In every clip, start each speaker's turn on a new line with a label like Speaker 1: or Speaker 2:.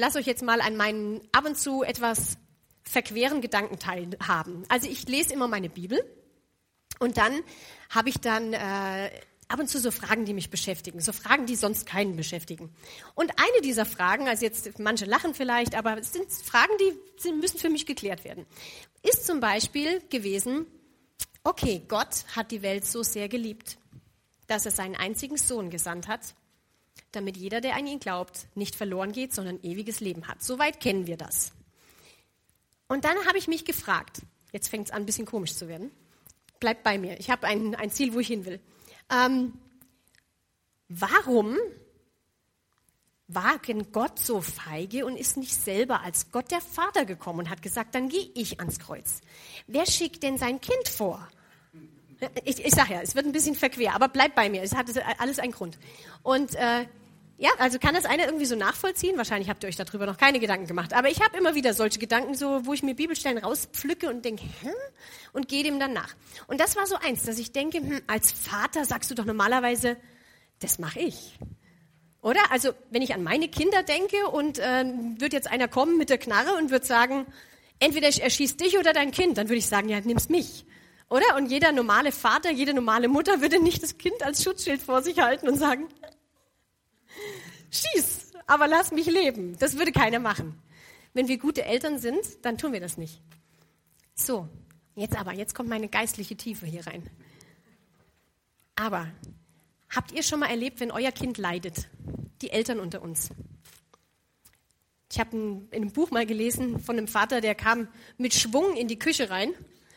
Speaker 1: Lasse euch jetzt mal an meinen ab und zu etwas verqueren Gedanken teilhaben. Also ich lese immer meine Bibel und dann habe ich dann äh, ab und zu so Fragen, die mich beschäftigen, so Fragen, die sonst keinen beschäftigen. Und eine dieser Fragen, also jetzt manche lachen vielleicht, aber es sind Fragen, die müssen für mich geklärt werden, ist zum Beispiel gewesen, okay, Gott hat die Welt so sehr geliebt, dass er seinen einzigen Sohn gesandt hat, damit jeder, der an ihn glaubt, nicht verloren geht, sondern ewiges Leben hat. Soweit kennen wir das. Und dann habe ich mich gefragt, jetzt fängt es an, ein bisschen komisch zu werden. Bleibt bei mir, ich habe ein, ein Ziel, wo ich hin will. Ähm, warum war denn Gott so feige und ist nicht selber als Gott der Vater gekommen und hat gesagt, dann gehe ich ans Kreuz? Wer schickt denn sein Kind vor? Ich, ich sage ja, es wird ein bisschen verquer, aber bleibt bei mir. Es hat alles einen Grund. Und äh, ja, also kann das einer irgendwie so nachvollziehen? Wahrscheinlich habt ihr euch darüber noch keine Gedanken gemacht. Aber ich habe immer wieder solche Gedanken, so, wo ich mir Bibelstellen rauspflücke und denke, hä? Und gehe dem dann nach. Und das war so eins, dass ich denke, hm, als Vater sagst du doch normalerweise, das mache ich. Oder? Also, wenn ich an meine Kinder denke und äh, wird jetzt einer kommen mit der Knarre und wird sagen, entweder ich erschieß dich oder dein Kind, dann würde ich sagen, ja, nimm's mich. Oder? Und jeder normale Vater, jede normale Mutter würde nicht das Kind als Schutzschild vor sich halten und sagen, schieß, aber lass mich leben. Das würde keiner machen. Wenn wir gute Eltern sind, dann tun wir das nicht. So, jetzt aber, jetzt kommt meine geistliche Tiefe hier rein. Aber habt ihr schon mal erlebt, wenn euer Kind leidet? Die Eltern unter uns. Ich habe in einem Buch mal gelesen von einem Vater, der kam mit Schwung in die Küche rein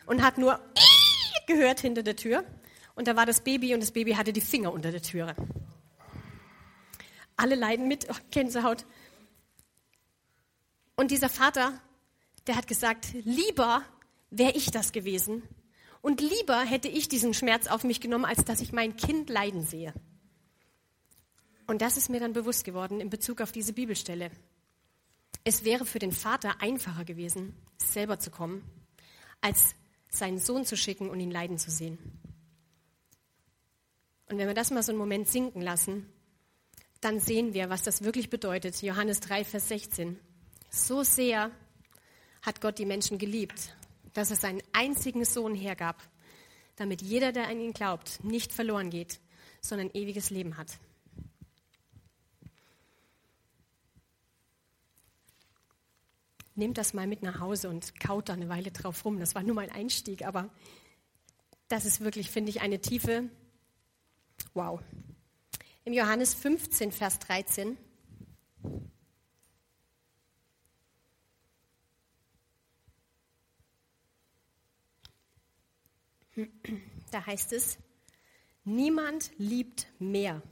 Speaker 1: und hat nur gehört hinter der Tür. Und da war das Baby und das Baby hatte die Finger unter der Türe. Alle leiden mit, oh, Gänsehaut. Und dieser Vater, der hat gesagt, lieber wäre ich das gewesen und lieber hätte ich diesen Schmerz auf mich genommen, als dass ich mein Kind leiden sehe. Und das ist mir dann bewusst geworden in Bezug auf diese Bibelstelle. Es wäre für den Vater einfacher gewesen, selber zu kommen, als seinen Sohn zu schicken und ihn leiden zu sehen. Und wenn wir das mal so einen Moment sinken lassen, dann sehen wir, was das wirklich bedeutet. Johannes 3, Vers 16. So sehr hat Gott die Menschen geliebt, dass er seinen einzigen Sohn hergab, damit jeder, der an ihn glaubt, nicht verloren geht, sondern ewiges Leben hat. Nehmt das mal mit nach Hause und kaut da eine Weile drauf rum. Das war nur mein Einstieg, aber das ist wirklich, finde ich, eine tiefe, wow, im Johannes 15, Vers 13. Da heißt es, niemand liebt mehr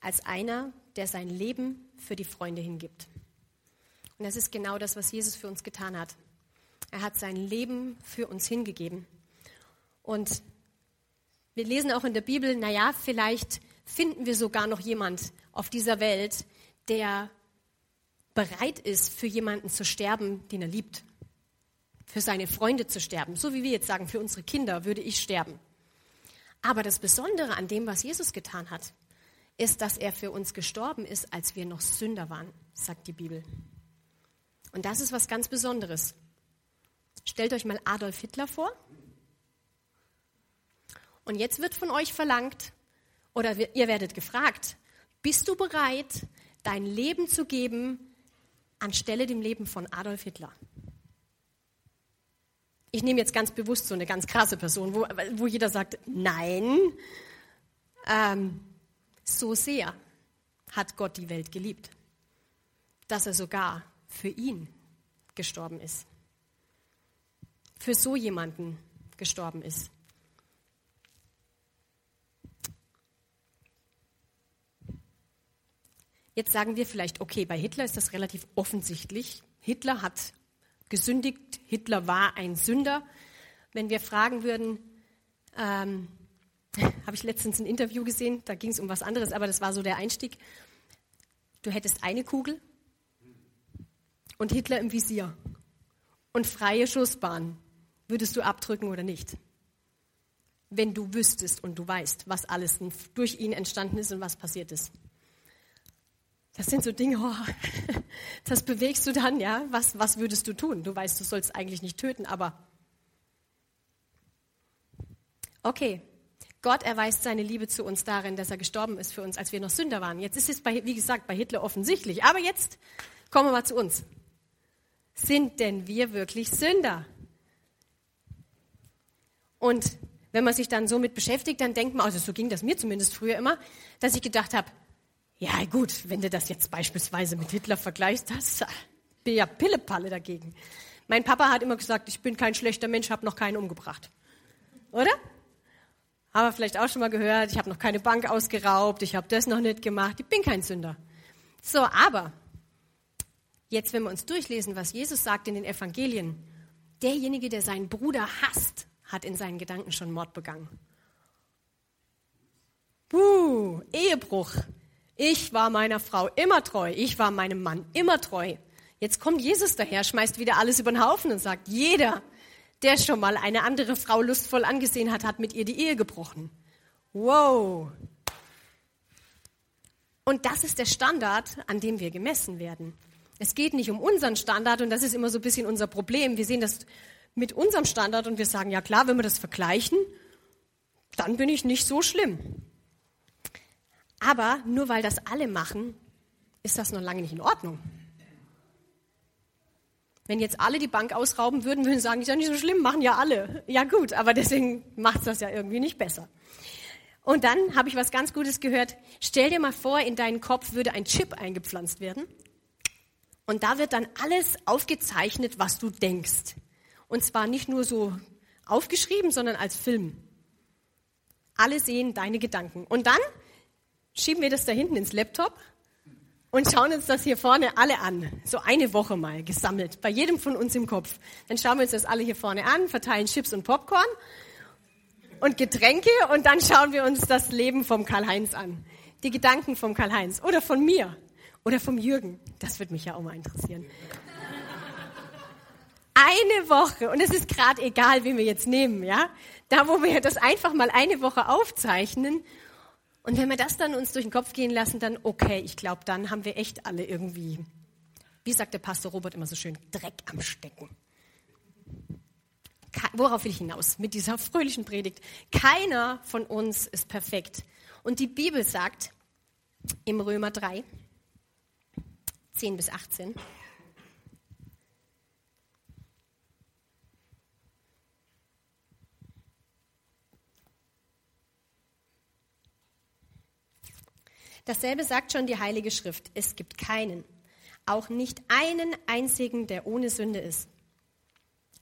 Speaker 1: als einer, der sein Leben für die Freunde hingibt. Und das ist genau das, was Jesus für uns getan hat. Er hat sein Leben für uns hingegeben. Und wir lesen auch in der Bibel, naja, vielleicht finden wir sogar noch jemand auf dieser Welt, der bereit ist, für jemanden zu sterben, den er liebt. Für seine Freunde zu sterben. So wie wir jetzt sagen, für unsere Kinder würde ich sterben. Aber das Besondere an dem, was Jesus getan hat, ist, dass er für uns gestorben ist, als wir noch Sünder waren, sagt die Bibel. Und das ist was ganz Besonderes. Stellt euch mal Adolf Hitler vor. Und jetzt wird von euch verlangt, oder ihr werdet gefragt, bist du bereit, dein Leben zu geben anstelle dem Leben von Adolf Hitler? Ich nehme jetzt ganz bewusst so eine ganz krasse Person, wo, wo jeder sagt, nein, ähm, so sehr hat Gott die Welt geliebt, dass er sogar für ihn gestorben ist. Für so jemanden gestorben ist. Jetzt sagen wir vielleicht, okay, bei Hitler ist das relativ offensichtlich. Hitler hat gesündigt, Hitler war ein Sünder. Wenn wir fragen würden, ähm, habe ich letztens ein Interview gesehen, da ging es um was anderes, aber das war so der Einstieg. Du hättest eine Kugel und Hitler im Visier und freie Schussbahn. Würdest du abdrücken oder nicht? Wenn du wüsstest und du weißt, was alles durch ihn entstanden ist und was passiert ist. Das sind so Dinge, oh, das bewegst du dann, ja? Was, was würdest du tun? Du weißt, du sollst eigentlich nicht töten, aber okay, Gott erweist seine Liebe zu uns darin, dass er gestorben ist für uns, als wir noch Sünder waren. Jetzt ist es, bei, wie gesagt, bei Hitler offensichtlich. Aber jetzt kommen wir mal zu uns. Sind denn wir wirklich Sünder? Und wenn man sich dann so mit beschäftigt, dann denkt man, also so ging das mir zumindest früher immer, dass ich gedacht habe, ja gut, wenn du das jetzt beispielsweise mit Hitler vergleichst, das bin ja Pillepalle dagegen. Mein Papa hat immer gesagt, ich bin kein schlechter Mensch, habe noch keinen umgebracht. Oder? Haben wir vielleicht auch schon mal gehört, ich habe noch keine Bank ausgeraubt, ich habe das noch nicht gemacht, ich bin kein Sünder. So, aber jetzt, wenn wir uns durchlesen, was Jesus sagt in den Evangelien, derjenige, der seinen Bruder hasst, hat in seinen Gedanken schon Mord begangen. Uh, Ehebruch. Ich war meiner Frau immer treu, ich war meinem Mann immer treu. Jetzt kommt Jesus daher, schmeißt wieder alles über den Haufen und sagt, jeder, der schon mal eine andere Frau lustvoll angesehen hat, hat mit ihr die Ehe gebrochen. Wow. Und das ist der Standard, an dem wir gemessen werden. Es geht nicht um unseren Standard und das ist immer so ein bisschen unser Problem. Wir sehen das mit unserem Standard und wir sagen, ja klar, wenn wir das vergleichen, dann bin ich nicht so schlimm. Aber nur weil das alle machen, ist das noch lange nicht in Ordnung. Wenn jetzt alle die Bank ausrauben würden, würden sie sagen, ist ja nicht so schlimm, machen ja alle. Ja gut, aber deswegen macht es das ja irgendwie nicht besser. Und dann habe ich was ganz Gutes gehört. Stell dir mal vor, in deinen Kopf würde ein Chip eingepflanzt werden. Und da wird dann alles aufgezeichnet, was du denkst. Und zwar nicht nur so aufgeschrieben, sondern als Film. Alle sehen deine Gedanken. Und dann schieben wir das da hinten ins Laptop und schauen uns das hier vorne alle an. So eine Woche mal gesammelt, bei jedem von uns im Kopf. Dann schauen wir uns das alle hier vorne an, verteilen Chips und Popcorn und Getränke und dann schauen wir uns das Leben vom Karl-Heinz an. Die Gedanken vom Karl-Heinz oder von mir oder vom Jürgen. Das würde mich ja auch mal interessieren. Eine Woche und es ist gerade egal, wie wir jetzt nehmen, ja? Da, wo wir das einfach mal eine Woche aufzeichnen und wenn wir das dann uns durch den Kopf gehen lassen, dann okay, ich glaube, dann haben wir echt alle irgendwie, wie sagt der Pastor Robert immer so schön, Dreck am Stecken. Worauf will ich hinaus mit dieser fröhlichen Predigt? Keiner von uns ist perfekt. Und die Bibel sagt im Römer 3, 10 bis 18, Dasselbe sagt schon die Heilige Schrift. Es gibt keinen, auch nicht einen einzigen, der ohne Sünde ist.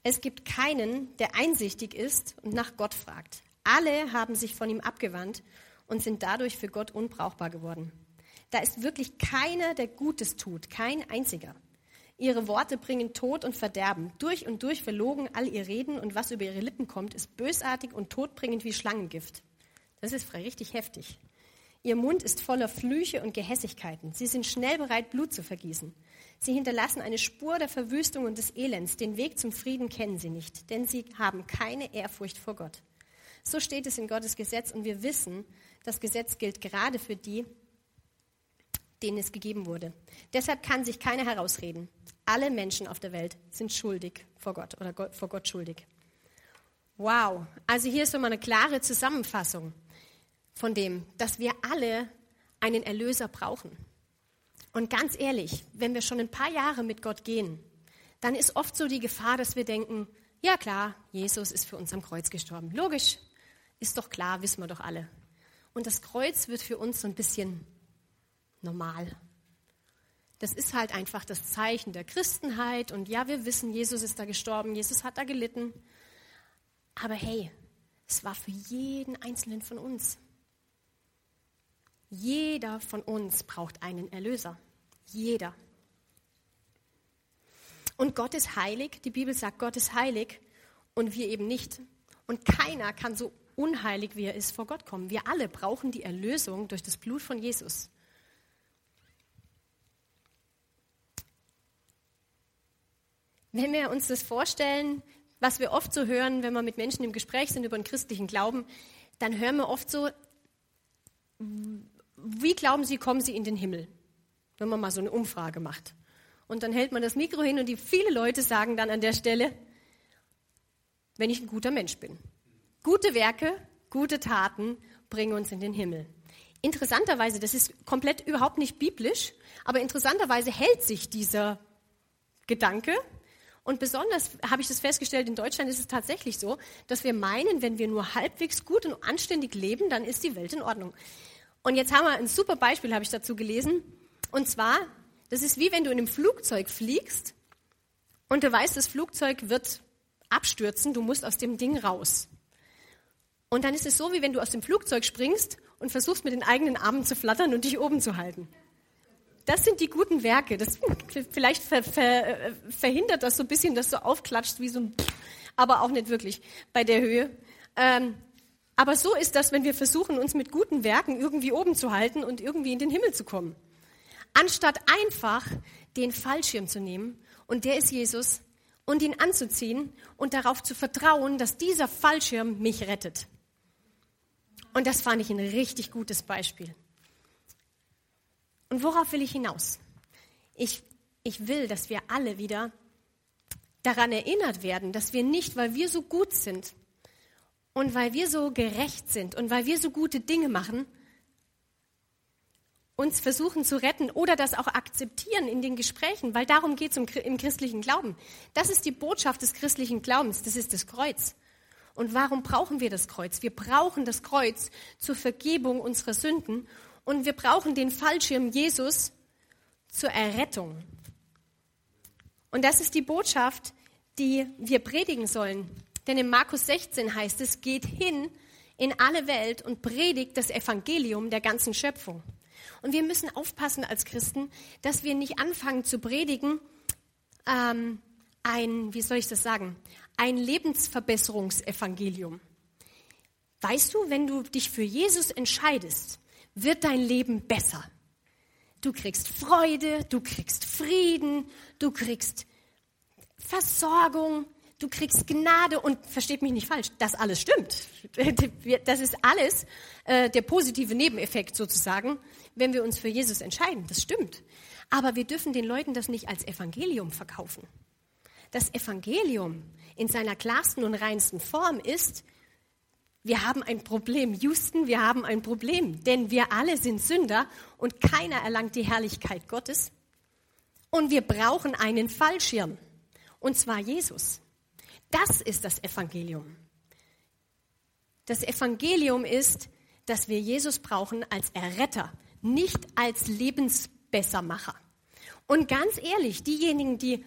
Speaker 1: Es gibt keinen, der einsichtig ist und nach Gott fragt. Alle haben sich von ihm abgewandt und sind dadurch für Gott unbrauchbar geworden. Da ist wirklich keiner, der Gutes tut, kein einziger. Ihre Worte bringen Tod und Verderben. Durch und durch verlogen all ihr Reden und was über ihre Lippen kommt, ist bösartig und todbringend wie Schlangengift. Das ist richtig heftig. Ihr Mund ist voller Flüche und Gehässigkeiten. Sie sind schnell bereit, Blut zu vergießen. Sie hinterlassen eine Spur der Verwüstung und des Elends. Den Weg zum Frieden kennen sie nicht, denn sie haben keine Ehrfurcht vor Gott. So steht es in Gottes Gesetz und wir wissen, das Gesetz gilt gerade für die, denen es gegeben wurde. Deshalb kann sich keiner herausreden. Alle Menschen auf der Welt sind schuldig vor Gott oder vor Gott schuldig. Wow, also hier ist so mal eine klare Zusammenfassung von dem, dass wir alle einen Erlöser brauchen. Und ganz ehrlich, wenn wir schon ein paar Jahre mit Gott gehen, dann ist oft so die Gefahr, dass wir denken, ja klar, Jesus ist für uns am Kreuz gestorben. Logisch, ist doch klar, wissen wir doch alle. Und das Kreuz wird für uns so ein bisschen normal. Das ist halt einfach das Zeichen der Christenheit. Und ja, wir wissen, Jesus ist da gestorben, Jesus hat da gelitten. Aber hey, es war für jeden Einzelnen von uns. Jeder von uns braucht einen Erlöser. Jeder. Und Gott ist heilig. Die Bibel sagt, Gott ist heilig und wir eben nicht. Und keiner kann so unheilig, wie er ist, vor Gott kommen. Wir alle brauchen die Erlösung durch das Blut von Jesus. Wenn wir uns das vorstellen, was wir oft so hören, wenn wir mit Menschen im Gespräch sind über den christlichen Glauben, dann hören wir oft so, wie glauben Sie, kommen Sie in den Himmel? Wenn man mal so eine Umfrage macht. Und dann hält man das Mikro hin und die viele Leute sagen dann an der Stelle, wenn ich ein guter Mensch bin. Gute Werke, gute Taten bringen uns in den Himmel. Interessanterweise, das ist komplett überhaupt nicht biblisch, aber interessanterweise hält sich dieser Gedanke. Und besonders habe ich das festgestellt, in Deutschland ist es tatsächlich so, dass wir meinen, wenn wir nur halbwegs gut und anständig leben, dann ist die Welt in Ordnung. Und jetzt haben wir ein super Beispiel, habe ich dazu gelesen. Und zwar, das ist wie wenn du in einem Flugzeug fliegst und du weißt, das Flugzeug wird abstürzen, du musst aus dem Ding raus. Und dann ist es so, wie wenn du aus dem Flugzeug springst und versuchst mit den eigenen Armen zu flattern und dich oben zu halten. Das sind die guten Werke. Das vielleicht ver, ver, verhindert das so ein bisschen, dass du aufklatscht wie so ein, aber auch nicht wirklich bei der Höhe. Ähm, aber so ist das, wenn wir versuchen, uns mit guten Werken irgendwie oben zu halten und irgendwie in den Himmel zu kommen. Anstatt einfach den Fallschirm zu nehmen, und der ist Jesus, und ihn anzuziehen und darauf zu vertrauen, dass dieser Fallschirm mich rettet. Und das fand ich ein richtig gutes Beispiel. Und worauf will ich hinaus? Ich, ich will, dass wir alle wieder daran erinnert werden, dass wir nicht, weil wir so gut sind und weil wir so gerecht sind und weil wir so gute Dinge machen, uns versuchen zu retten oder das auch akzeptieren in den Gesprächen, weil darum geht es im christlichen Glauben. Das ist die Botschaft des christlichen Glaubens, das ist das Kreuz. Und warum brauchen wir das Kreuz? Wir brauchen das Kreuz zur Vergebung unserer Sünden und wir brauchen den Fallschirm Jesus zur Errettung. Und das ist die Botschaft, die wir predigen sollen. Denn in Markus 16 heißt es, geht hin in alle Welt und predigt das Evangelium der ganzen Schöpfung. Und wir müssen aufpassen als Christen, dass wir nicht anfangen zu predigen, ähm, ein, wie soll ich das sagen, ein Lebensverbesserungsevangelium. Weißt du, wenn du dich für Jesus entscheidest, wird dein Leben besser. Du kriegst Freude, du kriegst Frieden, du kriegst Versorgung, du kriegst Gnade und versteht mich nicht falsch, das alles stimmt. Das ist alles äh, der positive Nebeneffekt sozusagen, wenn wir uns für Jesus entscheiden. Das stimmt. Aber wir dürfen den Leuten das nicht als Evangelium verkaufen. Das Evangelium in seiner klarsten und reinsten Form ist, wir haben ein Problem. Houston, wir haben ein Problem, denn wir alle sind Sünder und keiner erlangt die Herrlichkeit Gottes. Und wir brauchen einen Fallschirm, und zwar Jesus. Das ist das Evangelium. Das Evangelium ist, dass wir Jesus brauchen als Erretter, nicht als Lebensbessermacher. Und ganz ehrlich, diejenigen, die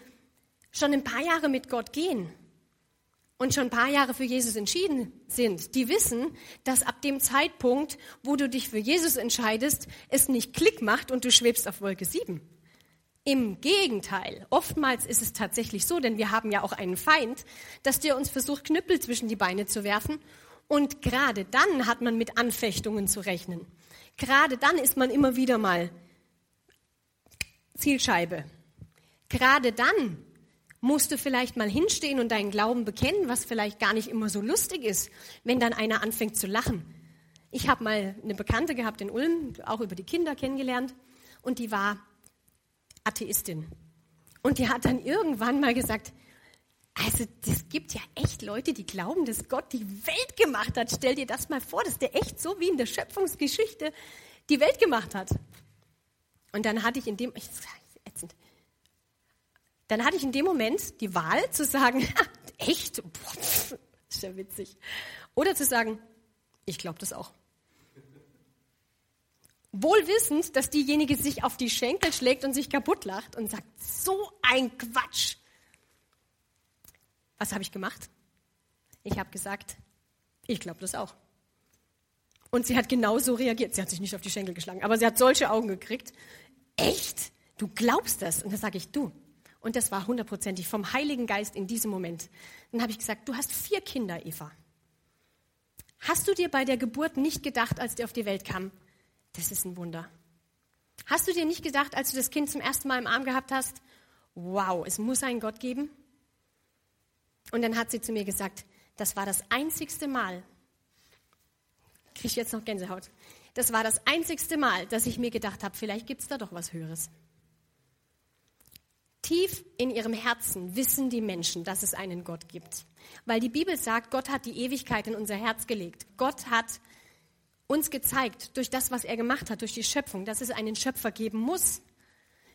Speaker 1: schon ein paar Jahre mit Gott gehen und schon ein paar Jahre für Jesus entschieden sind, die wissen, dass ab dem Zeitpunkt, wo du dich für Jesus entscheidest, es nicht Klick macht und du schwebst auf Wolke 7. Im Gegenteil, oftmals ist es tatsächlich so, denn wir haben ja auch einen Feind, dass der uns versucht, Knüppel zwischen die Beine zu werfen. Und gerade dann hat man mit Anfechtungen zu rechnen. Gerade dann ist man immer wieder mal Zielscheibe. Gerade dann musst du vielleicht mal hinstehen und deinen Glauben bekennen, was vielleicht gar nicht immer so lustig ist, wenn dann einer anfängt zu lachen. Ich habe mal eine Bekannte gehabt in Ulm, auch über die Kinder kennengelernt, und die war Atheistin. Und die hat dann irgendwann mal gesagt, also es gibt ja echt Leute, die glauben, dass Gott die Welt gemacht hat. Stell dir das mal vor, dass der echt so wie in der Schöpfungsgeschichte die Welt gemacht hat. Und dann hatte ich in dem, ich, ätzend, dann hatte ich in dem Moment die Wahl zu sagen, echt? Boah, ist ja witzig. Oder zu sagen, ich glaube das auch. Wohl wissend, dass diejenige sich auf die Schenkel schlägt und sich kaputt lacht und sagt, so ein Quatsch. Was habe ich gemacht? Ich habe gesagt, ich glaube das auch. Und sie hat genauso reagiert. Sie hat sich nicht auf die Schenkel geschlagen, aber sie hat solche Augen gekriegt. Echt? Du glaubst das? Und da sage ich, du, Und das war hundertprozentig vom Heiligen Geist in diesem Moment. Dann habe ich gesagt, du hast vier Kinder, Eva. Hast du dir bei der Geburt nicht gedacht, als der auf die Welt kam, das ist ein Wunder? Hast du dir nicht gedacht, als du das Kind zum ersten Mal im Arm gehabt hast, wow, es muss einen Gott geben? Und dann hat sie zu mir gesagt, das war das einzigste Mal, kriege ich jetzt noch Gänsehaut, das war das einzigste Mal, dass ich mir gedacht habe, vielleicht gibt es da doch was Höheres. Tief in ihrem Herzen wissen die Menschen, dass es einen Gott gibt. Weil die Bibel sagt, Gott hat die Ewigkeit in unser Herz gelegt. Gott hat uns gezeigt, durch das, was er gemacht hat, durch die Schöpfung, dass es einen Schöpfer geben muss.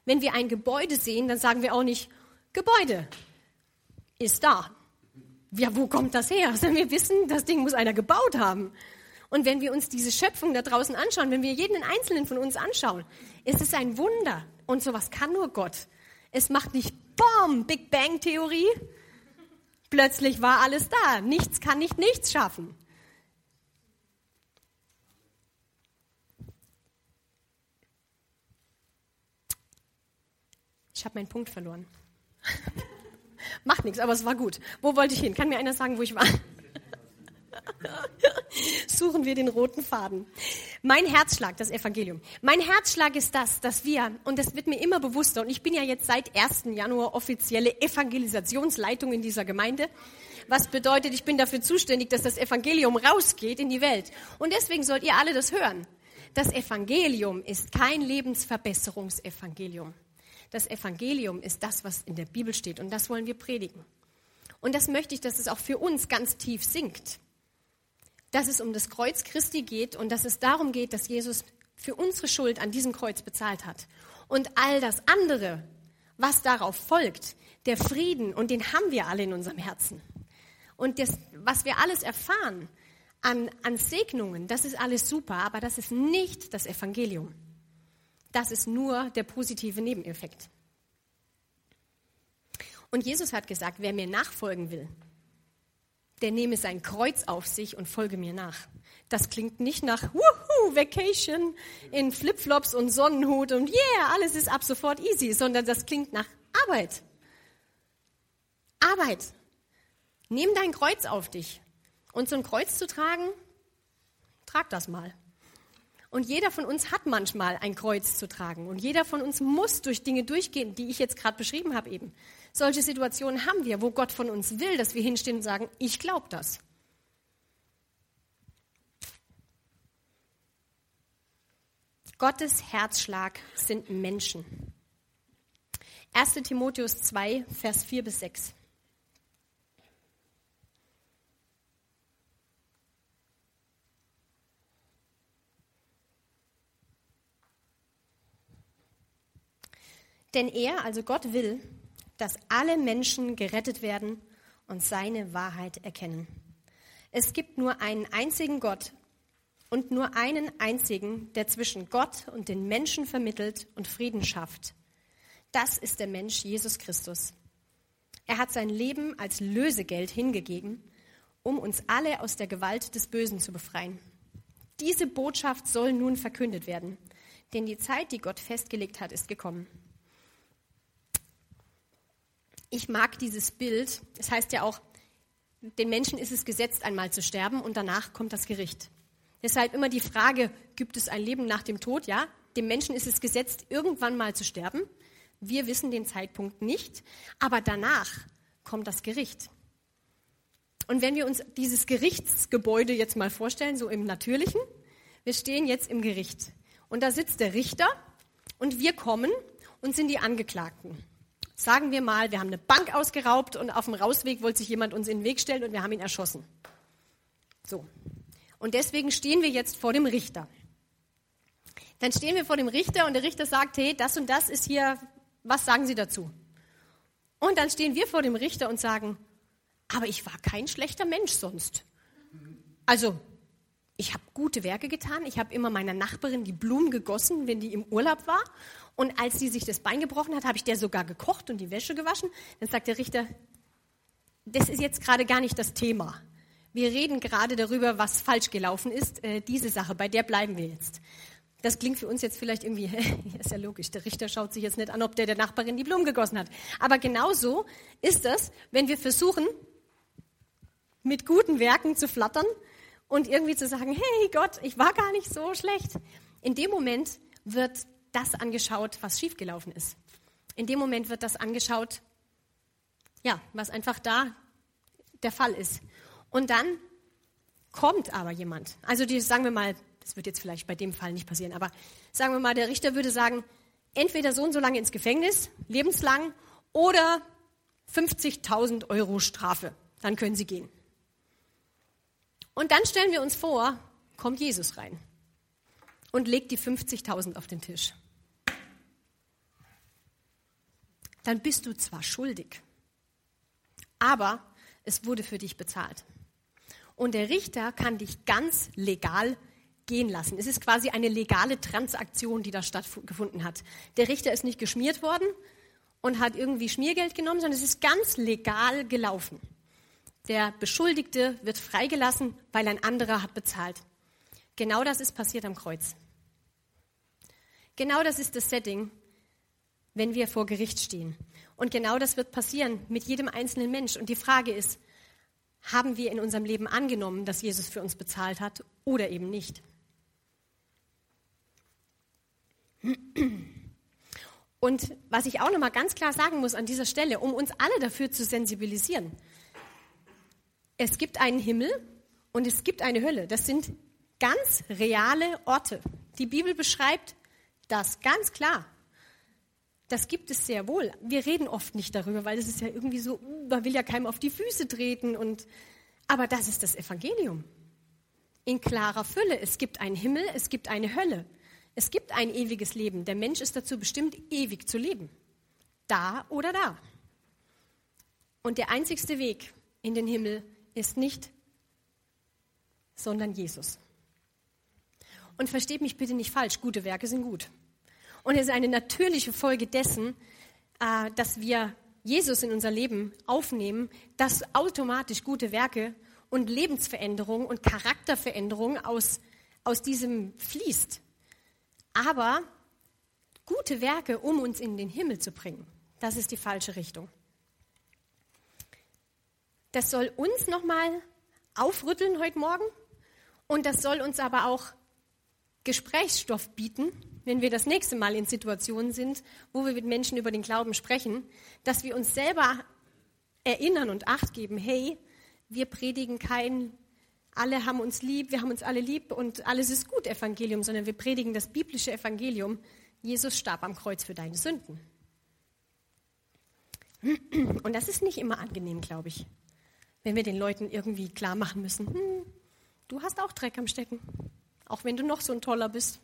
Speaker 1: Wenn wir ein Gebäude sehen, dann sagen wir auch nicht, Gebäude ist da. Ja, wo kommt das her? Also wir wissen, das Ding muss einer gebaut haben. Und wenn wir uns diese Schöpfung da draußen anschauen, wenn wir jeden einzelnen von uns anschauen, ist es ein Wunder. Und sowas kann nur Gott. Es macht nicht BOM, Big Bang Theorie. Plötzlich war alles da. Nichts kann nicht nichts schaffen. Ich habe meinen Punkt verloren. Macht nichts, aber es war gut. Wo wollte ich hin? Kann mir einer sagen, wo ich war? Suchen wir den roten Faden. Mein Herzschlag, das Evangelium. Mein Herzschlag ist das, dass wir, und das wird mir immer bewusster, und ich bin ja jetzt seit 1. Januar offizielle Evangelisationsleitung in dieser Gemeinde, was bedeutet, ich bin dafür zuständig, dass das Evangelium rausgeht in die Welt. Und deswegen sollt ihr alle das hören. Das Evangelium ist kein Lebensverbesserungsevangelium. Das Evangelium ist das, was in der Bibel steht, und das wollen wir predigen. Und das möchte ich, dass es auch für uns ganz tief sinkt dass es um das Kreuz Christi geht und dass es darum geht, dass Jesus für unsere Schuld an diesem Kreuz bezahlt hat. Und all das andere, was darauf folgt, der Frieden, und den haben wir alle in unserem Herzen. Und das, was wir alles erfahren an, an Segnungen, das ist alles super, aber das ist nicht das Evangelium. Das ist nur der positive Nebeneffekt. Und Jesus hat gesagt, wer mir nachfolgen will, der nehme sein Kreuz auf sich und folge mir nach. Das klingt nicht nach Wuhu, Vacation in Flipflops und Sonnenhut und yeah, alles ist ab sofort easy, sondern das klingt nach Arbeit. Arbeit. Nimm dein Kreuz auf dich. Und so ein Kreuz zu tragen, trag das mal. Und jeder von uns hat manchmal ein Kreuz zu tragen. Und jeder von uns muss durch Dinge durchgehen, die ich jetzt gerade beschrieben habe eben. Solche Situationen haben wir, wo Gott von uns will, dass wir hinstehen und sagen, ich glaube das. Gottes Herzschlag sind Menschen. 1 Timotheus 2, Vers 4 bis 6. Denn er, also Gott will, dass alle Menschen gerettet werden und seine Wahrheit erkennen. Es gibt nur einen einzigen Gott und nur einen einzigen, der zwischen Gott und den Menschen vermittelt und Frieden schafft. Das ist der Mensch Jesus Christus. Er hat sein Leben als Lösegeld hingegeben, um uns alle aus der Gewalt des Bösen zu befreien. Diese Botschaft soll nun verkündet werden, denn die Zeit, die Gott festgelegt hat, ist gekommen. Ich mag dieses Bild. Es heißt ja auch, den Menschen ist es gesetzt, einmal zu sterben und danach kommt das Gericht. Deshalb immer die Frage, gibt es ein Leben nach dem Tod? Ja, dem Menschen ist es gesetzt, irgendwann mal zu sterben. Wir wissen den Zeitpunkt nicht, aber danach kommt das Gericht. Und wenn wir uns dieses Gerichtsgebäude jetzt mal vorstellen, so im Natürlichen, wir stehen jetzt im Gericht und da sitzt der Richter und wir kommen und sind die Angeklagten. Sagen wir mal, wir haben eine Bank ausgeraubt und auf dem Rausweg wollte sich jemand uns in den Weg stellen und wir haben ihn erschossen. So. Und deswegen stehen wir jetzt vor dem Richter. Dann stehen wir vor dem Richter und der Richter sagt, hey, das und das ist hier, was sagen Sie dazu? Und dann stehen wir vor dem Richter und sagen, aber ich war kein schlechter Mensch sonst. Also, ich habe gute Werke getan. Ich habe immer meiner Nachbarin die Blumen gegossen, wenn die im Urlaub war. Und als sie sich das Bein gebrochen hat, habe ich der sogar gekocht und die Wäsche gewaschen. Dann sagt der Richter, das ist jetzt gerade gar nicht das Thema. Wir reden gerade darüber, was falsch gelaufen ist. Äh, diese Sache, bei der bleiben wir jetzt. Das klingt für uns jetzt vielleicht irgendwie, ist ja logisch, der Richter schaut sich jetzt nicht an, ob der der Nachbarin die Blumen gegossen hat. Aber genauso ist das, wenn wir versuchen, mit guten Werken zu flattern und irgendwie zu sagen, hey Gott, ich war gar nicht so schlecht. In dem Moment wird das angeschaut, was schiefgelaufen ist. In dem Moment wird das angeschaut, ja, was einfach da der Fall ist. Und dann kommt aber jemand. Also die, sagen wir mal, das wird jetzt vielleicht bei dem Fall nicht passieren, aber sagen wir mal, der Richter würde sagen, entweder so und so lange ins Gefängnis, lebenslang, oder 50.000 Euro Strafe. Dann können Sie gehen. Und dann stellen wir uns vor, kommt Jesus rein und legt die 50.000 auf den Tisch. Dann bist du zwar schuldig, aber es wurde für dich bezahlt. Und der Richter kann dich ganz legal gehen lassen. Es ist quasi eine legale Transaktion, die da stattgefunden hat. Der Richter ist nicht geschmiert worden und hat irgendwie Schmiergeld genommen, sondern es ist ganz legal gelaufen. Der Beschuldigte wird freigelassen, weil ein anderer hat bezahlt. Genau das ist passiert am Kreuz. Genau das ist das Setting, wenn wir vor Gericht stehen. Und genau das wird passieren mit jedem einzelnen Mensch. Und die Frage ist, haben wir in unserem Leben angenommen, dass Jesus für uns bezahlt hat oder eben nicht? Und was ich auch noch mal ganz klar sagen muss an dieser Stelle, um uns alle dafür zu sensibilisieren, es gibt einen Himmel und es gibt eine Hölle. Das sind ganz reale Orte. Die Bibel beschreibt das ganz klar. Das gibt es sehr wohl. Wir reden oft nicht darüber, weil es ist ja irgendwie so, uh, man will ja keinem auf die Füße treten. Und, aber das ist das Evangelium. In klarer Fülle. Es gibt einen Himmel, es gibt eine Hölle. Es gibt ein ewiges Leben. Der Mensch ist dazu bestimmt, ewig zu leben. Da oder da. Und der einzigste Weg in den Himmel ist nicht, sondern Jesus. Und versteht mich bitte nicht falsch, gute Werke sind gut. Und es ist eine natürliche Folge dessen, äh, dass wir Jesus in unser Leben aufnehmen, dass automatisch gute Werke und Lebensveränderung und Charakterveränderung aus, aus diesem fließt. Aber gute Werke, um uns in den Himmel zu bringen, das ist die falsche Richtung. Das soll uns nochmal aufrütteln heute Morgen und das soll uns aber auch Gesprächsstoff bieten, wenn wir das nächste Mal in Situationen sind, wo wir mit Menschen über den Glauben sprechen, dass wir uns selber erinnern und acht geben, hey, wir predigen kein, alle haben uns lieb, wir haben uns alle lieb und alles ist gut Evangelium, sondern wir predigen das biblische Evangelium. Jesus starb am Kreuz für deine Sünden. Und das ist nicht immer angenehm, glaube ich wenn wir den Leuten irgendwie klar machen müssen, hm, du hast auch Dreck am Stecken, auch wenn du noch so ein toller bist.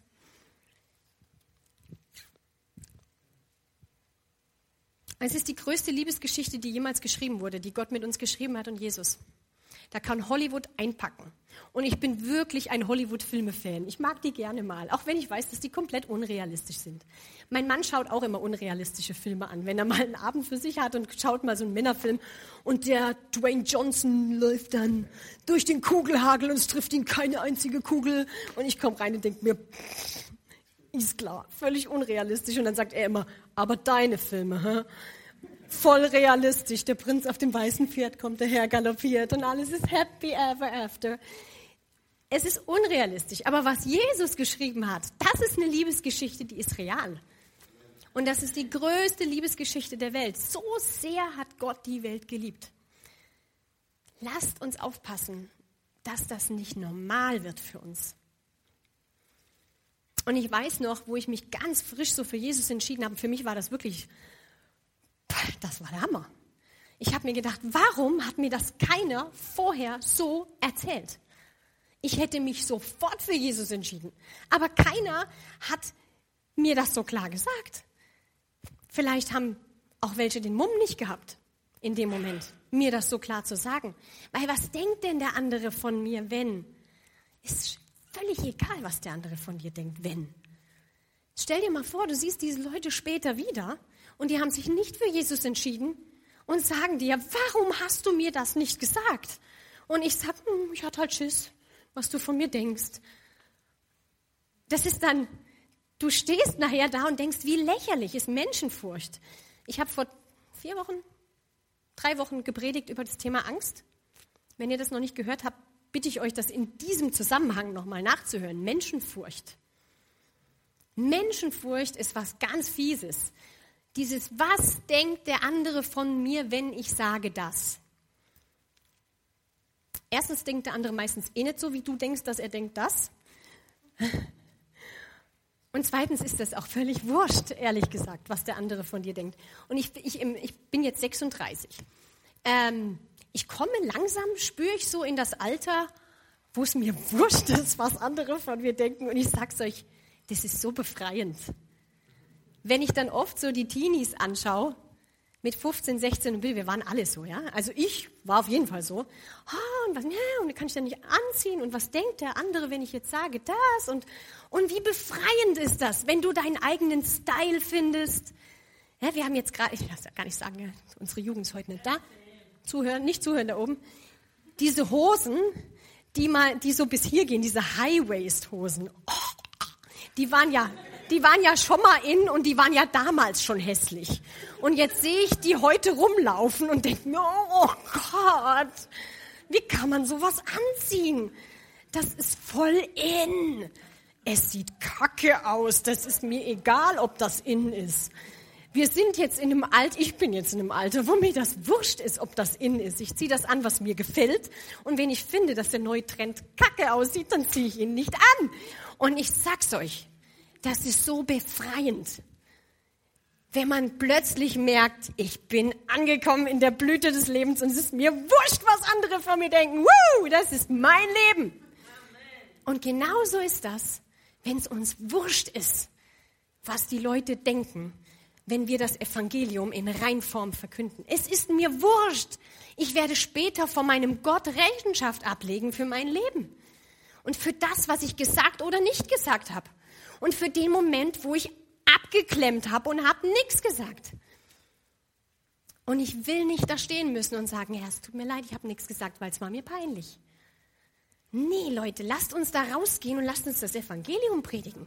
Speaker 1: Es ist die größte Liebesgeschichte, die jemals geschrieben wurde, die Gott mit uns geschrieben hat und Jesus. Da kann Hollywood einpacken. Und ich bin wirklich ein Hollywood-Filme-Fan. Ich mag die gerne mal, auch wenn ich weiß, dass die komplett unrealistisch sind. Mein Mann schaut auch immer unrealistische Filme an, wenn er mal einen Abend für sich hat und schaut mal so einen Männerfilm und der Dwayne Johnson läuft dann durch den Kugelhagel und es trifft ihn keine einzige Kugel und ich komme rein und denke mir, ist klar, völlig unrealistisch. Und dann sagt er immer, aber deine Filme, hä? voll realistisch. Der Prinz auf dem weißen Pferd kommt daher galoppiert und alles ist happy ever after. Es ist unrealistisch. Aber was Jesus geschrieben hat, das ist eine Liebesgeschichte, die ist real. Und das ist die größte Liebesgeschichte der Welt. So sehr hat Gott die Welt geliebt. Lasst uns aufpassen, dass das nicht normal wird für uns. Und ich weiß noch, wo ich mich ganz frisch so für Jesus entschieden habe, für mich war das wirklich das war der Hammer. Ich habe mir gedacht, warum hat mir das keiner vorher so erzählt? Ich hätte mich sofort für Jesus entschieden. Aber keiner hat mir das so klar gesagt. Vielleicht haben auch welche den Mumm nicht gehabt in dem Moment, mir das so klar zu sagen. Weil was denkt denn der andere von mir, wenn? Ist völlig egal, was der andere von dir denkt, wenn. Stell dir mal vor, du siehst diese Leute später wieder und die haben sich nicht für Jesus entschieden und sagen dir, warum hast du mir das nicht gesagt? Und ich sage, hm, ich hatte halt Schiss, was du von mir denkst. Das ist dann, Du stehst nachher da und denkst, wie lächerlich ist Menschenfurcht. Ich habe vor vier Wochen, drei Wochen gepredigt über das Thema Angst. Wenn ihr das noch nicht gehört habt, bitte ich euch, das in diesem Zusammenhang nochmal nachzuhören. Menschenfurcht. Menschenfurcht ist was ganz Fieses. Dieses, was denkt der andere von mir, wenn ich sage das? Erstens denkt der andere meistens eh nicht so, wie du denkst, dass er denkt das. Und zweitens ist das auch völlig wurscht, ehrlich gesagt, was der andere von dir denkt. Und ich, ich, ich bin jetzt 36. Ähm, ich komme langsam, spüre ich so in das Alter, wo es mir wurscht ist, was andere von mir denken. Und ich sag's euch, das ist so befreiend. Wenn ich dann oft so die Teenies anschaue, mit 15, 16 und wir waren alle so, ja. Also ich war auf jeden Fall so. Oh, und was, ja, und kann ich dann nicht anziehen und was denkt der andere, wenn ich jetzt sage das und und wie befreiend ist das, wenn du deinen eigenen Style findest. Ja, wir haben jetzt gerade, ich darf gar nicht sagen, ja, unsere Jugend ist heute nicht da. Zuhören, nicht zuhören da oben. Diese Hosen, die mal, die so bis hier gehen, diese High-Waist-Hosen. Oh, die waren ja die waren ja schon mal in und die waren ja damals schon hässlich. Und jetzt sehe ich die heute rumlaufen und denke mir, oh Gott, wie kann man sowas anziehen? Das ist voll in. Es sieht kacke aus. Das ist mir egal, ob das in ist. Wir sind jetzt in einem Alter, ich bin jetzt in einem Alter, wo mir das wurscht ist, ob das in ist. Ich ziehe das an, was mir gefällt. Und wenn ich finde, dass der neue Trend kacke aussieht, dann ziehe ich ihn nicht an. Und ich sag's euch, das ist so befreiend. Wenn man plötzlich merkt, ich bin angekommen in der Blüte des Lebens und es ist mir wurscht, was andere von mir denken. Woo, das ist mein Leben. Und genauso ist das, wenn es uns wurscht ist, was die Leute denken, wenn wir das Evangelium in Reinform verkünden. Es ist mir wurscht. Ich werde später vor meinem Gott Rechenschaft ablegen für mein Leben und für das, was ich gesagt oder nicht gesagt habe und für den Moment, wo ich abgeklemmt habe und habe nichts gesagt. Und ich will nicht da stehen müssen und sagen, ja, es tut mir leid, ich habe nichts gesagt, weil es war mir peinlich. Nee, Leute, lasst uns da rausgehen und lasst uns das Evangelium predigen.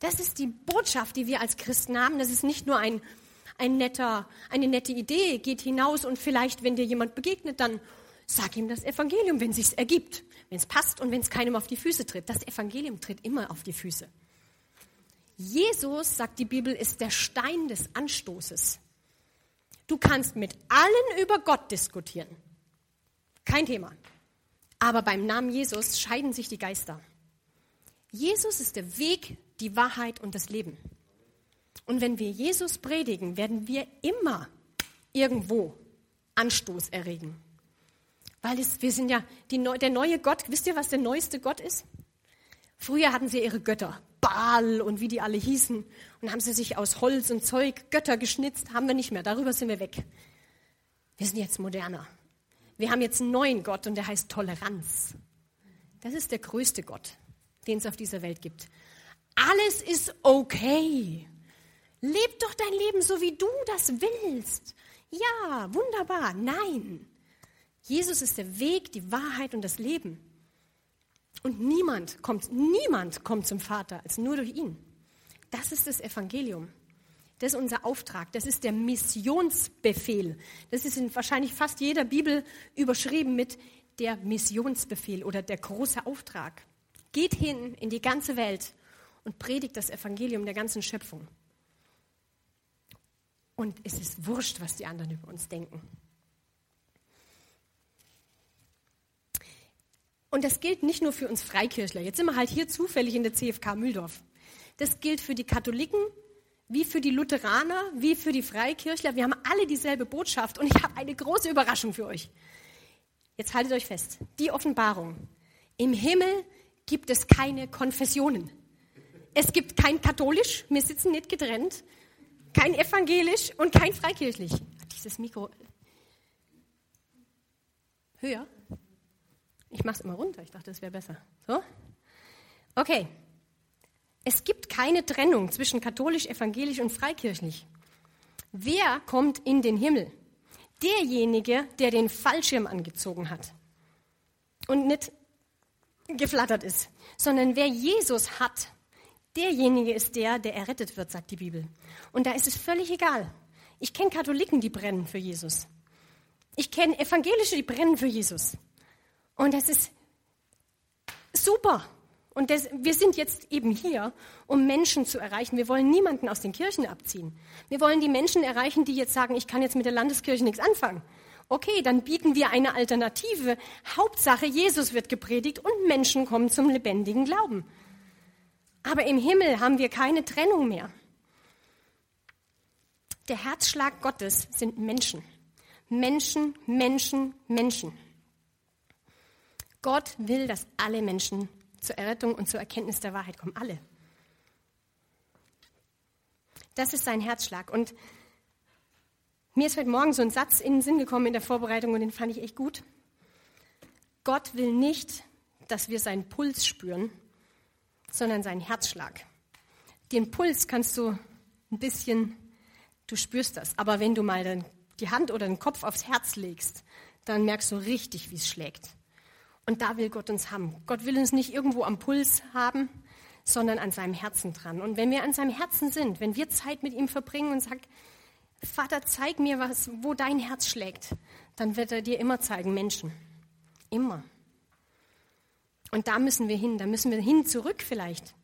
Speaker 1: Das ist die Botschaft, die wir als Christen haben. Das ist nicht nur ein, ein netter, eine nette Idee. Geht hinaus und vielleicht, wenn dir jemand begegnet, dann sag ihm das Evangelium, wenn es sich ergibt, wenn es passt und wenn es keinem auf die Füße tritt. Das Evangelium tritt immer auf die Füße. Jesus, sagt die Bibel, ist der Stein des Anstoßes. Du kannst mit allen über Gott diskutieren. Kein Thema. Aber beim Namen Jesus scheiden sich die Geister. Jesus ist der Weg, die Wahrheit und das Leben. Und wenn wir Jesus predigen, werden wir immer irgendwo Anstoß erregen. Weil es, wir sind ja die, der neue Gott. Wisst ihr, was der neueste Gott ist? Früher hatten sie ihre Götter. Baal und wie die alle hießen. Und haben sie sich aus Holz und Zeug Götter geschnitzt. Haben wir nicht mehr. Darüber sind wir weg. Wir sind jetzt moderner. Wir haben jetzt einen neuen Gott und der heißt Toleranz. Das ist der größte Gott, den es auf dieser Welt gibt. Alles ist okay. Leb doch dein Leben so, wie du das willst. Ja, wunderbar. Nein. Jesus ist der Weg, die Wahrheit und das Leben. Und niemand kommt, niemand kommt zum Vater als nur durch ihn. Das ist das Evangelium. Das ist unser Auftrag. Das ist der Missionsbefehl. Das ist in wahrscheinlich fast jeder Bibel überschrieben mit der Missionsbefehl oder der große Auftrag. Geht hin in die ganze Welt und predigt das Evangelium der ganzen Schöpfung. Und es ist wurscht, was die anderen über uns denken. Und das gilt nicht nur für uns Freikirchler. Jetzt sind wir halt hier zufällig in der CFK Mühldorf. Das gilt für die Katholiken, wie für die Lutheraner, wie für die Freikirchler. Wir haben alle dieselbe Botschaft und ich habe eine große Überraschung für euch. Jetzt haltet euch fest. Die Offenbarung. Im Himmel gibt es keine Konfessionen. Es gibt kein katholisch, wir sitzen nicht getrennt, kein evangelisch und kein freikirchlich. Dieses Mikro. Höher? Ich mache es immer runter. Ich dachte, das wäre besser. So? Okay. Es gibt keine Trennung zwischen katholisch, evangelisch und freikirchlich. Wer kommt in den Himmel? Derjenige, der den Fallschirm angezogen hat und nicht geflattert ist, sondern wer Jesus hat, Derjenige ist der, der errettet wird, sagt die Bibel. Und da ist es völlig egal. Ich kenne Katholiken, die brennen für Jesus. Ich kenne Evangelische, die brennen für Jesus. Und das ist super. Und das, wir sind jetzt eben hier, um Menschen zu erreichen. Wir wollen niemanden aus den Kirchen abziehen. Wir wollen die Menschen erreichen, die jetzt sagen, ich kann jetzt mit der Landeskirche nichts anfangen. Okay, dann bieten wir eine Alternative. Hauptsache, Jesus wird gepredigt und Menschen kommen zum lebendigen Glauben. Aber im Himmel haben wir keine Trennung mehr. Der Herzschlag Gottes sind Menschen. Menschen, Menschen, Menschen. Gott will, dass alle Menschen zur Errettung und zur Erkenntnis der Wahrheit kommen. Alle. Das ist sein Herzschlag. Und mir ist heute Morgen so ein Satz in den Sinn gekommen in der Vorbereitung und den fand ich echt gut. Gott will nicht, dass wir seinen Puls spüren, sondern seinen Herzschlag. Den Puls kannst du ein bisschen, du spürst das. Aber wenn du mal die Hand oder den Kopf aufs Herz legst, dann merkst du richtig, wie es schlägt. Und da will Gott uns haben. Gott will uns nicht irgendwo am Puls haben, sondern an seinem Herzen dran. Und wenn wir an seinem Herzen sind, wenn wir Zeit mit ihm verbringen und sagen, Vater, zeig mir was, wo dein Herz schlägt, dann wird er dir immer zeigen, Menschen. Immer. Und da müssen wir hin, da müssen wir hin zurück vielleicht.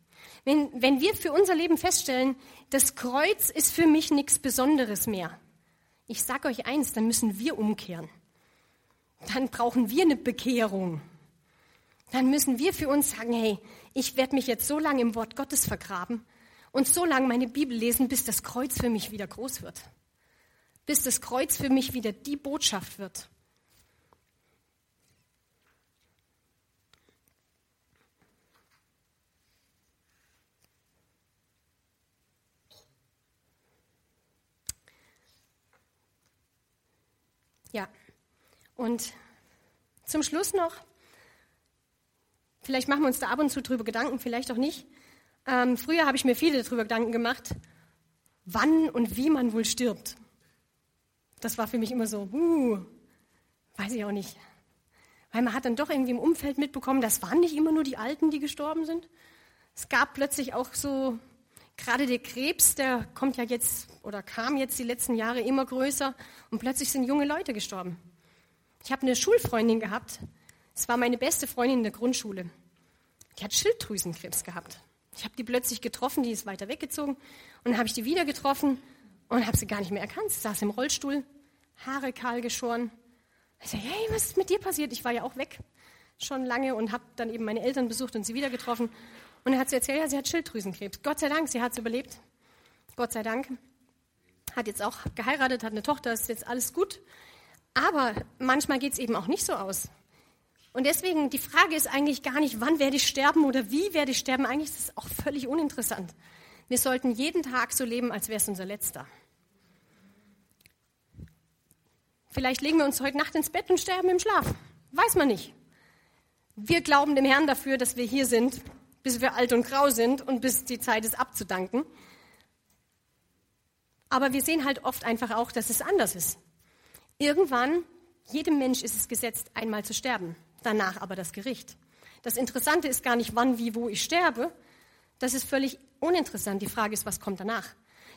Speaker 1: Wenn, wenn wir für unser Leben feststellen, das Kreuz ist für mich nichts Besonderes mehr. Ich sage euch eins, dann müssen wir umkehren. Dann brauchen wir eine Bekehrung dann müssen wir für uns sagen, hey, ich werde mich jetzt so lange im Wort Gottes vergraben und so lange meine Bibel lesen, bis das Kreuz für mich wieder groß wird. Bis das Kreuz für mich wieder die Botschaft wird. Ja, und zum Schluss noch Vielleicht machen wir uns da ab und zu drüber Gedanken, vielleicht auch nicht. Ähm, früher habe ich mir viele darüber Gedanken gemacht, wann und wie man wohl stirbt. Das war für mich immer so, uh, weiß ich auch nicht. Weil man hat dann doch irgendwie im Umfeld mitbekommen, das waren nicht immer nur die Alten, die gestorben sind. Es gab plötzlich auch so, gerade der Krebs, der kommt ja jetzt oder kam jetzt die letzten Jahre immer größer und plötzlich sind junge Leute gestorben. Ich habe eine Schulfreundin gehabt, es war meine beste Freundin in der Grundschule. Die hat Schilddrüsenkrebs gehabt. Ich habe die plötzlich getroffen, die ist weiter weggezogen. Und dann habe ich die wieder getroffen und habe sie gar nicht mehr erkannt. Sie saß im Rollstuhl, Haare kahl geschoren. Ich sage, hey, was ist mit dir passiert? Ich war ja auch weg schon lange und habe dann eben meine Eltern besucht und sie wieder getroffen. Und dann hat sie erzählt, ja, sie hat Schilddrüsenkrebs. Gott sei Dank, sie hat es überlebt. Gott sei Dank. Hat jetzt auch geheiratet, hat eine Tochter, ist jetzt alles gut. Aber manchmal geht es eben auch nicht so aus. Und deswegen, die Frage ist eigentlich gar nicht, wann werde ich sterben oder wie werde ich sterben. Eigentlich ist es auch völlig uninteressant. Wir sollten jeden Tag so leben, als wäre es unser letzter. Vielleicht legen wir uns heute Nacht ins Bett und sterben im Schlaf. Weiß man nicht. Wir glauben dem Herrn dafür, dass wir hier sind, bis wir alt und grau sind und bis die Zeit ist abzudanken. Aber wir sehen halt oft einfach auch, dass es anders ist. Irgendwann, jedem Mensch ist es gesetzt, einmal zu sterben danach aber das Gericht. Das Interessante ist gar nicht, wann, wie, wo ich sterbe. Das ist völlig uninteressant. Die Frage ist, was kommt danach?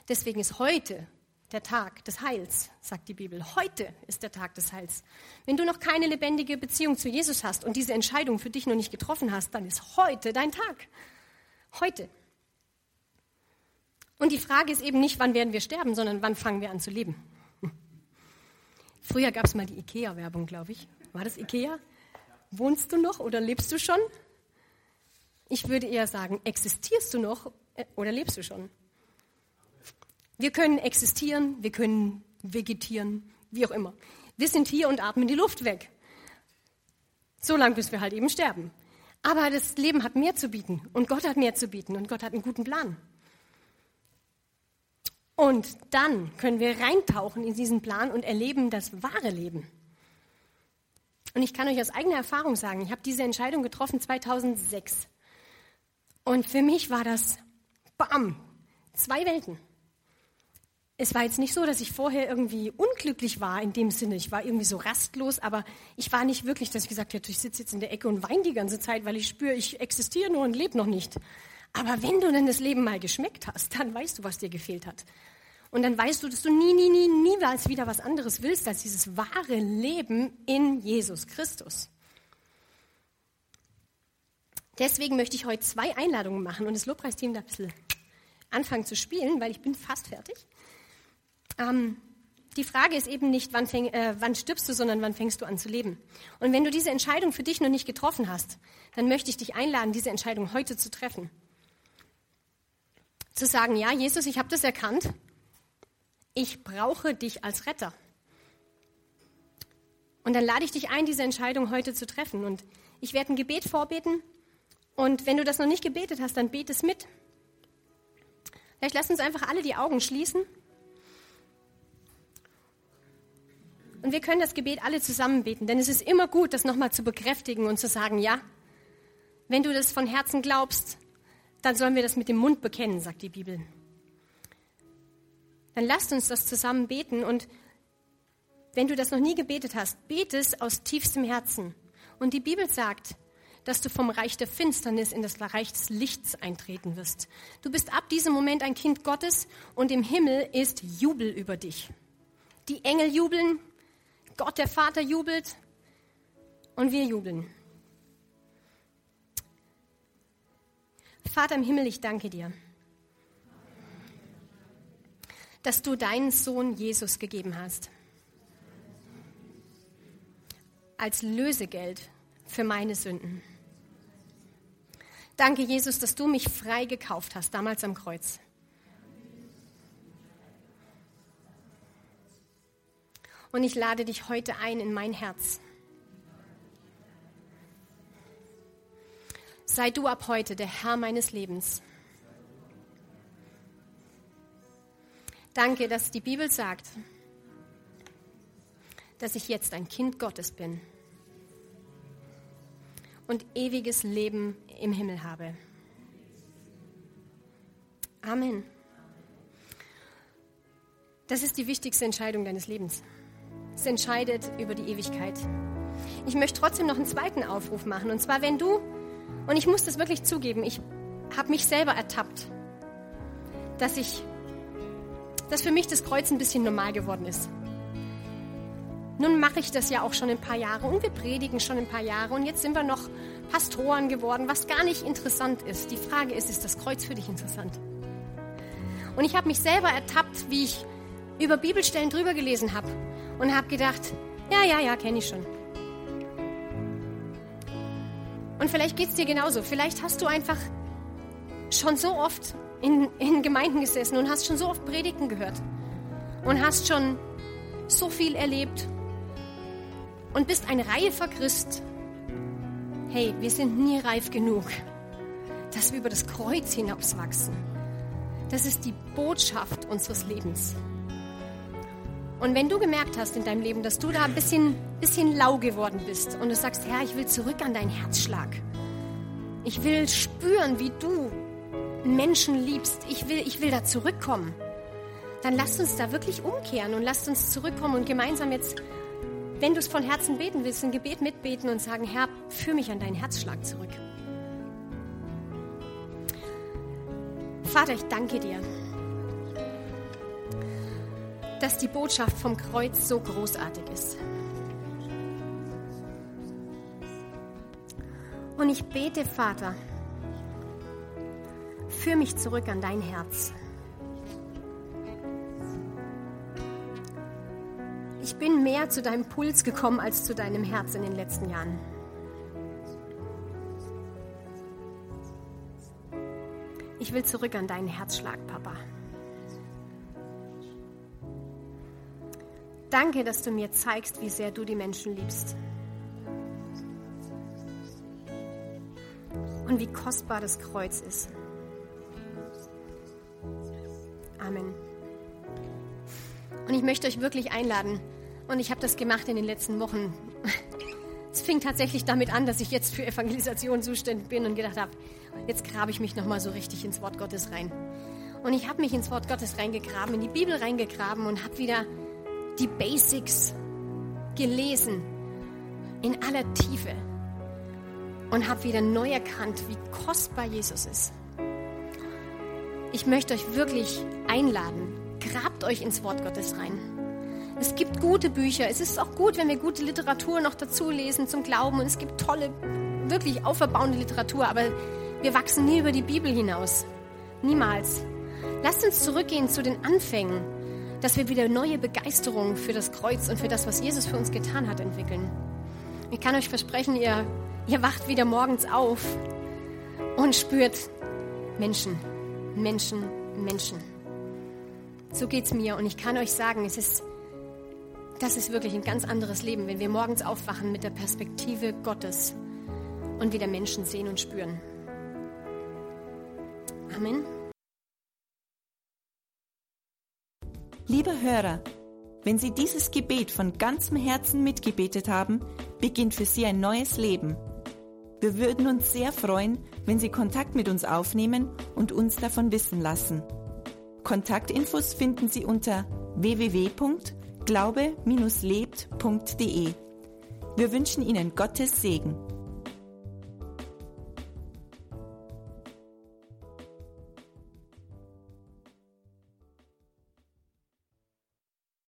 Speaker 1: Deswegen ist heute der Tag des Heils, sagt die Bibel. Heute ist der Tag des Heils. Wenn du noch keine lebendige Beziehung zu Jesus hast und diese Entscheidung für dich noch nicht getroffen hast, dann ist heute dein Tag. Heute. Und die Frage ist eben nicht, wann werden wir sterben, sondern wann fangen wir an zu leben. Früher gab es mal die IKEA-Werbung, glaube ich. War das IKEA? Wohnst du noch oder lebst du schon? Ich würde eher sagen, existierst du noch äh, oder lebst du schon? Wir können existieren, wir können vegetieren, wie auch immer. Wir sind hier und atmen die Luft weg. So lange, bis wir halt eben sterben. Aber das Leben hat mehr zu bieten und Gott hat mehr zu bieten und Gott hat einen guten Plan. Und dann können wir reintauchen in diesen Plan und erleben das wahre Leben. Und ich kann euch aus eigener Erfahrung sagen, ich habe diese Entscheidung getroffen 2006. Und für mich war das, bam, zwei Welten. Es war jetzt nicht so, dass ich vorher irgendwie unglücklich war in dem Sinne. Ich war irgendwie so rastlos, aber ich war nicht wirklich, dass ich gesagt hätte, ich sitze jetzt in der Ecke und weine die ganze Zeit, weil ich spüre, ich existiere nur und lebe noch nicht. Aber wenn du dann das Leben mal geschmeckt hast, dann weißt du, was dir gefehlt hat. Und dann weißt du, dass du nie, nie, nie, niemals wieder was anderes willst als dieses wahre Leben in Jesus Christus. Deswegen möchte ich heute zwei Einladungen machen und das Lobpreisteam da ein bisschen anfangen zu spielen, weil ich bin fast fertig. Ähm, die Frage ist eben nicht, wann, fäng, äh, wann stirbst du, sondern wann fängst du an zu leben. Und wenn du diese Entscheidung für dich noch nicht getroffen hast, dann möchte ich dich einladen, diese Entscheidung heute zu treffen. Zu sagen, ja, Jesus, ich habe das erkannt. Ich brauche dich als Retter. Und dann lade ich dich ein, diese Entscheidung heute zu treffen. Und ich werde ein Gebet vorbeten. Und wenn du das noch nicht gebetet hast, dann bete es mit. Vielleicht lass uns einfach alle die Augen schließen. Und wir können das Gebet alle zusammen beten, denn es ist immer gut, das nochmal zu bekräftigen und zu sagen, ja, wenn du das von Herzen glaubst, dann sollen wir das mit dem Mund bekennen, sagt die Bibel. Dann lasst uns das zusammen beten und wenn du das noch nie gebetet hast, bete es aus tiefstem Herzen. Und die Bibel sagt, dass du vom Reich der Finsternis in das Reich des Lichts eintreten wirst. Du bist ab diesem Moment ein Kind Gottes und im Himmel ist Jubel über dich. Die Engel jubeln, Gott der Vater jubelt und wir jubeln. Vater im Himmel, ich danke dir, dass du deinen Sohn Jesus gegeben hast. Als Lösegeld für meine Sünden. Danke, Jesus, dass du mich frei gekauft hast, damals am Kreuz. Und ich lade dich heute ein in mein Herz. Sei du ab heute der Herr meines Lebens. Danke, dass die Bibel sagt, dass ich jetzt ein Kind Gottes bin und ewiges Leben im Himmel habe. Amen. Das ist die wichtigste Entscheidung deines Lebens. Es entscheidet über die Ewigkeit. Ich möchte trotzdem noch einen zweiten Aufruf machen. Und zwar, wenn du, und ich muss das wirklich zugeben, ich habe mich selber ertappt, dass ich, dass für mich das Kreuz ein bisschen normal geworden ist. Nun mache ich das ja auch schon ein paar Jahre und wir predigen schon ein paar Jahre und jetzt sind wir noch Pastoren geworden, was gar nicht interessant ist. Die Frage ist, ist das Kreuz für dich interessant? Und ich habe mich selber ertappt, wie ich über Bibelstellen drüber gelesen habe und habe gedacht, ja, ja, ja, kenne ich schon. Und vielleicht geht es dir genauso. Vielleicht hast du einfach schon so oft in, in Gemeinden gesessen und hast schon so oft Predigten gehört und hast schon so viel erlebt und bist ein reifer Christ. Hey, wir sind nie reif genug, dass wir über das Kreuz hinauswachsen. Das ist die Botschaft unseres Lebens. Und wenn du gemerkt hast in deinem Leben, dass du da ein bisschen, bisschen lau geworden bist und du sagst, Herr, ich will zurück an deinen Herzschlag. Ich will spüren, wie du Menschen liebst. Ich will, ich will da zurückkommen. Dann lasst uns da wirklich umkehren und lasst uns zurückkommen und gemeinsam jetzt, wenn du es von Herzen beten willst, ein Gebet mitbeten und sagen, Herr, führ mich an deinen Herzschlag zurück. Vater, ich danke dir dass die Botschaft vom Kreuz so großartig ist. Und ich bete, Vater, führ mich zurück an dein Herz. Ich bin mehr zu deinem Puls gekommen als zu deinem Herz in den letzten Jahren. Ich will zurück an deinen Herzschlag, Papa. Danke, dass du mir zeigst, wie sehr du die Menschen liebst. Und wie kostbar das Kreuz ist. Ich möchte euch wirklich einladen, und ich habe das gemacht in den letzten Wochen. Es fing tatsächlich damit an, dass ich jetzt für Evangelisation zuständig bin und gedacht habe, jetzt grabe ich mich nochmal so richtig ins Wort Gottes rein. Und ich habe mich ins Wort Gottes reingegraben, in die Bibel reingegraben und habe wieder die Basics gelesen in aller Tiefe und habe wieder neu erkannt, wie kostbar Jesus ist. ich möchte euch wirklich einladen, grabt euch ins Wort Gottes rein. Es gibt gute Bücher. Es ist auch gut, wenn wir gute Literatur noch dazu lesen zum Glauben. Und es gibt tolle, wirklich auferbauende Literatur. Aber wir wachsen nie über die Bibel hinaus. Niemals. Lasst uns zurückgehen zu den Anfängen, dass wir wieder neue Begeisterung für das Kreuz und für das, was Jesus für uns getan hat, entwickeln. Ich kann euch versprechen, ihr, ihr wacht wieder morgens auf und spürt Menschen, Menschen, Menschen. So geht es mir und ich kann euch sagen, es ist, das ist wirklich ein ganz anderes Leben, wenn wir morgens aufwachen mit der Perspektive Gottes und wieder Menschen sehen und spüren. Amen.
Speaker 2: Liebe Hörer, wenn Sie dieses Gebet von ganzem Herzen mitgebetet haben, beginnt für Sie ein neues Leben. Wir würden uns sehr freuen, wenn Sie Kontakt mit uns aufnehmen und uns davon wissen lassen. Kontaktinfos finden Sie unter www.glaube-lebt.de. Wir wünschen Ihnen Gottes Segen.